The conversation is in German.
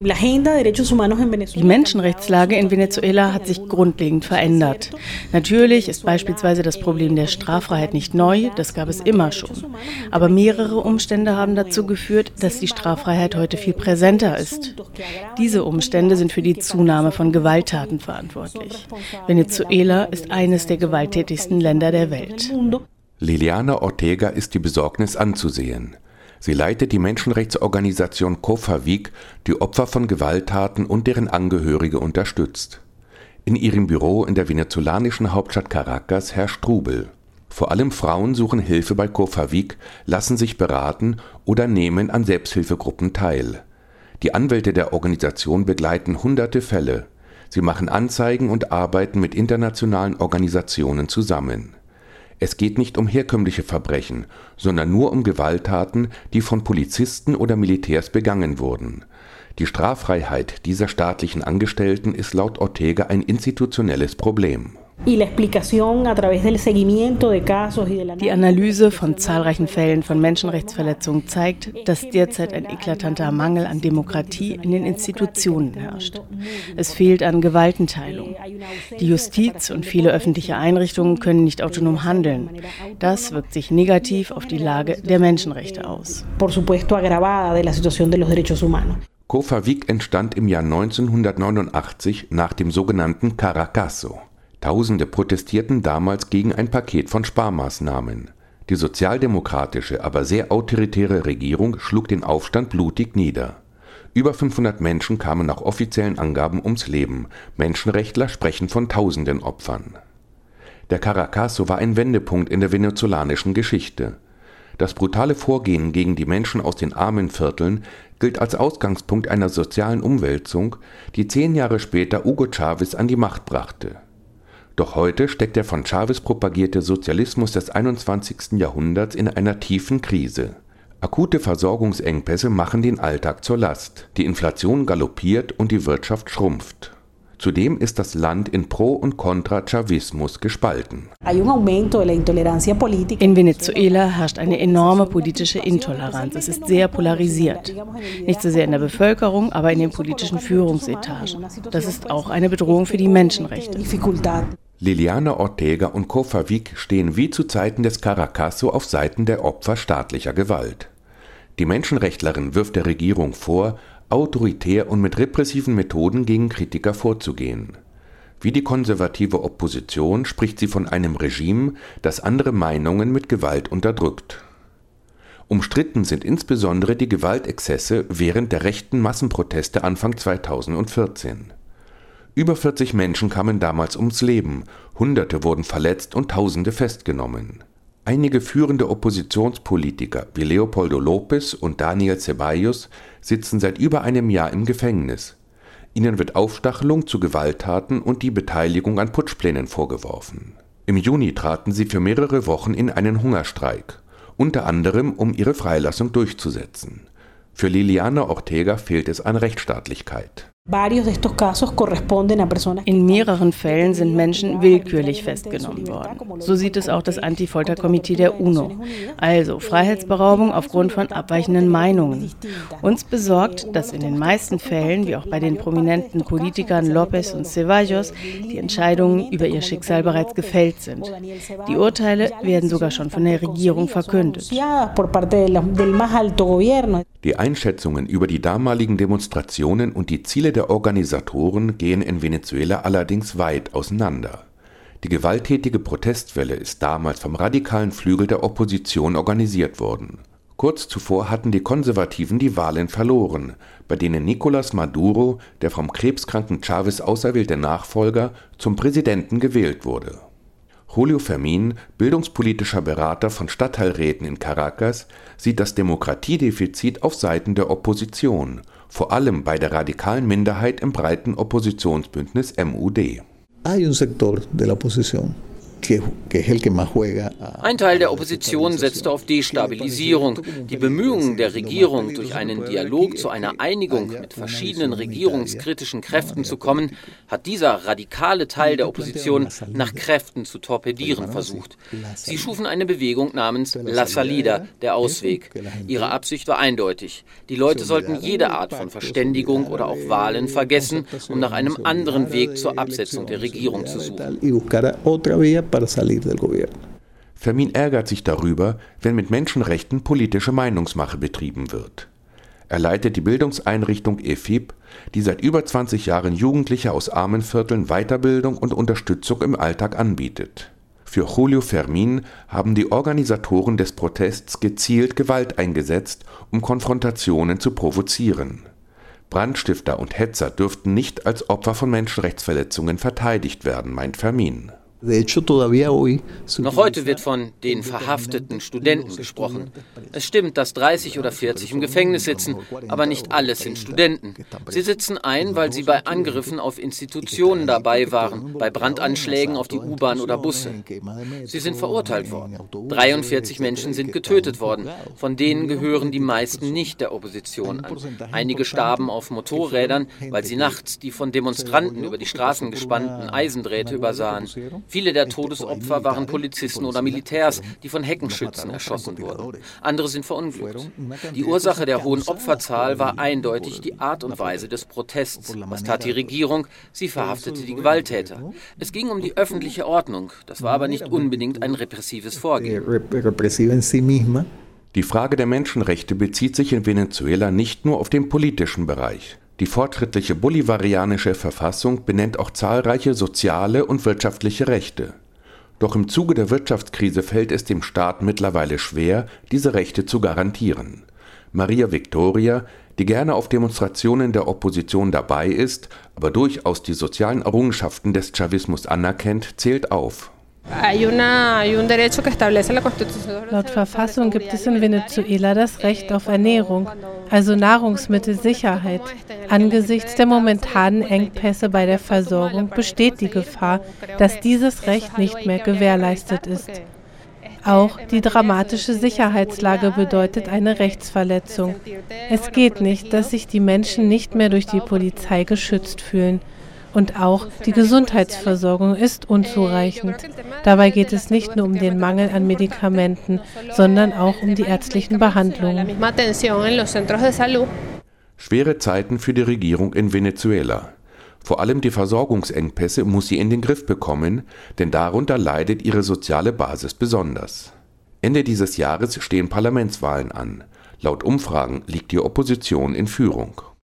Die Menschenrechtslage in Venezuela hat sich grundlegend verändert. Natürlich ist beispielsweise das Problem der Straffreiheit nicht neu, das gab es immer schon. Aber mehrere Umstände haben dazu geführt, dass die Straffreiheit heute viel präsenter ist. Diese Umstände sind für die Zunahme von Gewalttaten verantwortlich. Venezuela ist eines der gewalttätigsten Länder der Welt. Liliana Ortega ist die Besorgnis anzusehen. Sie leitet die Menschenrechtsorganisation COFAVIC, die Opfer von Gewalttaten und deren Angehörige unterstützt. In ihrem Büro in der venezolanischen Hauptstadt Caracas herrscht Trubel. Vor allem Frauen suchen Hilfe bei COFAVIC, lassen sich beraten oder nehmen an Selbsthilfegruppen teil. Die Anwälte der Organisation begleiten hunderte Fälle. Sie machen Anzeigen und arbeiten mit internationalen Organisationen zusammen es geht nicht um herkömmliche Verbrechen, sondern nur um Gewalttaten, die von Polizisten oder Militärs begangen wurden. Die Straffreiheit dieser staatlichen Angestellten ist laut Ortega ein institutionelles Problem die Analyse von zahlreichen Fällen von Menschenrechtsverletzungen zeigt, dass derzeit ein eklatanter Mangel an Demokratie in den Institutionen herrscht. Es fehlt an Gewaltenteilung. Die Justiz und viele öffentliche Einrichtungen können nicht autonom handeln. Das wirkt sich negativ auf die Lage der Menschenrechte aus. Kofa Wik entstand im Jahr 1989 nach dem sogenannten Caracazo. Tausende protestierten damals gegen ein Paket von Sparmaßnahmen. Die sozialdemokratische, aber sehr autoritäre Regierung schlug den Aufstand blutig nieder. Über 500 Menschen kamen nach offiziellen Angaben ums Leben. Menschenrechtler sprechen von tausenden Opfern. Der Caracazo war ein Wendepunkt in der venezolanischen Geschichte. Das brutale Vorgehen gegen die Menschen aus den armen Vierteln gilt als Ausgangspunkt einer sozialen Umwälzung, die zehn Jahre später Hugo Chavez an die Macht brachte doch heute steckt der von Chavez propagierte Sozialismus des 21. Jahrhunderts in einer tiefen Krise. Akute Versorgungsengpässe machen den Alltag zur Last, die Inflation galoppiert und die Wirtschaft schrumpft. Zudem ist das Land in Pro- und Contra-Chavismus gespalten. In Venezuela herrscht eine enorme politische Intoleranz. Es ist sehr polarisiert. Nicht so sehr in der Bevölkerung, aber in den politischen Führungsetagen. Das ist auch eine Bedrohung für die Menschenrechte. Liliana Ortega und Kofavik stehen wie zu Zeiten des Caracaso auf Seiten der Opfer staatlicher Gewalt. Die Menschenrechtlerin wirft der Regierung vor, autoritär und mit repressiven Methoden gegen Kritiker vorzugehen. Wie die konservative Opposition spricht sie von einem Regime, das andere Meinungen mit Gewalt unterdrückt. Umstritten sind insbesondere die Gewaltexzesse während der rechten Massenproteste Anfang 2014. Über 40 Menschen kamen damals ums Leben, Hunderte wurden verletzt und Tausende festgenommen. Einige führende Oppositionspolitiker wie Leopoldo López und Daniel Ceballos sitzen seit über einem Jahr im Gefängnis. Ihnen wird Aufstachelung zu Gewalttaten und die Beteiligung an Putschplänen vorgeworfen. Im Juni traten sie für mehrere Wochen in einen Hungerstreik, unter anderem um ihre Freilassung durchzusetzen. Für Liliana Ortega fehlt es an Rechtsstaatlichkeit. In mehreren Fällen sind Menschen willkürlich festgenommen worden. So sieht es auch das Anti-Folter-Komitee der UNO. Also Freiheitsberaubung aufgrund von abweichenden Meinungen. Uns besorgt, dass in den meisten Fällen, wie auch bei den prominenten Politikern López und Ceballos, die Entscheidungen über ihr Schicksal bereits gefällt sind. Die Urteile werden sogar schon von der Regierung verkündet. Die Einschätzungen über die damaligen Demonstrationen und die Ziele der Organisatoren gehen in Venezuela allerdings weit auseinander. Die gewalttätige Protestwelle ist damals vom radikalen Flügel der Opposition organisiert worden. Kurz zuvor hatten die Konservativen die Wahlen verloren, bei denen Nicolás Maduro, der vom krebskranken Chavez auserwählte Nachfolger, zum Präsidenten gewählt wurde Julio Fermin, bildungspolitischer Berater von Stadtteilräten in Caracas, sieht das Demokratiedefizit auf Seiten der Opposition, vor allem bei der radikalen Minderheit im breiten Oppositionsbündnis MUD. Ein Teil der Opposition setzte auf Destabilisierung. Die Bemühungen der Regierung, durch einen Dialog zu einer Einigung mit verschiedenen regierungskritischen Kräften zu kommen, hat dieser radikale Teil der Opposition nach Kräften zu torpedieren versucht. Sie schufen eine Bewegung namens La Salida, der Ausweg. Ihre Absicht war eindeutig. Die Leute sollten jede Art von Verständigung oder auch Wahlen vergessen, um nach einem anderen Weg zur Absetzung der Regierung zu suchen para salir del gobierno. Fermin ärgert sich darüber, wenn mit Menschenrechten politische Meinungsmache betrieben wird. Er leitet die Bildungseinrichtung EFIB, die seit über 20 Jahren Jugendliche aus armen Vierteln Weiterbildung und Unterstützung im Alltag anbietet. Für Julio Fermin haben die Organisatoren des Protests gezielt Gewalt eingesetzt, um Konfrontationen zu provozieren. Brandstifter und Hetzer dürften nicht als Opfer von Menschenrechtsverletzungen verteidigt werden, meint Fermin. Noch heute wird von den verhafteten Studenten gesprochen. Es stimmt, dass 30 oder 40 im Gefängnis sitzen, aber nicht alles sind Studenten. Sie sitzen ein, weil sie bei Angriffen auf Institutionen dabei waren, bei Brandanschlägen auf die U-Bahn oder Busse. Sie sind verurteilt worden. 43 Menschen sind getötet worden. Von denen gehören die meisten nicht der Opposition an. Einige starben auf Motorrädern, weil sie nachts die von Demonstranten über die Straßen gespannten Eisendrähte übersahen. Viele der Todesopfer waren Polizisten oder Militärs, die von Heckenschützen erschossen wurden. Andere sind verunglückt. Die Ursache der hohen Opferzahl war eindeutig die Art und Weise des Protests. Was tat die Regierung? Sie verhaftete die Gewalttäter. Es ging um die öffentliche Ordnung. Das war aber nicht unbedingt ein repressives Vorgehen. Die Frage der Menschenrechte bezieht sich in Venezuela nicht nur auf den politischen Bereich. Die fortschrittliche bolivarianische Verfassung benennt auch zahlreiche soziale und wirtschaftliche Rechte. Doch im Zuge der Wirtschaftskrise fällt es dem Staat mittlerweile schwer, diese Rechte zu garantieren. Maria Victoria, die gerne auf Demonstrationen der Opposition dabei ist, aber durchaus die sozialen Errungenschaften des Chavismus anerkennt, zählt auf Laut Verfassung gibt es in Venezuela das Recht auf Ernährung, also Nahrungsmittelsicherheit. Angesichts der momentanen Engpässe bei der Versorgung besteht die Gefahr, dass dieses Recht nicht mehr gewährleistet ist. Auch die dramatische Sicherheitslage bedeutet eine Rechtsverletzung. Es geht nicht, dass sich die Menschen nicht mehr durch die Polizei geschützt fühlen. Und auch die Gesundheitsversorgung ist unzureichend. Dabei geht es nicht nur um den Mangel an Medikamenten, sondern auch um die ärztlichen Behandlungen. Schwere Zeiten für die Regierung in Venezuela. Vor allem die Versorgungsengpässe muss sie in den Griff bekommen, denn darunter leidet ihre soziale Basis besonders. Ende dieses Jahres stehen Parlamentswahlen an. Laut Umfragen liegt die Opposition in Führung.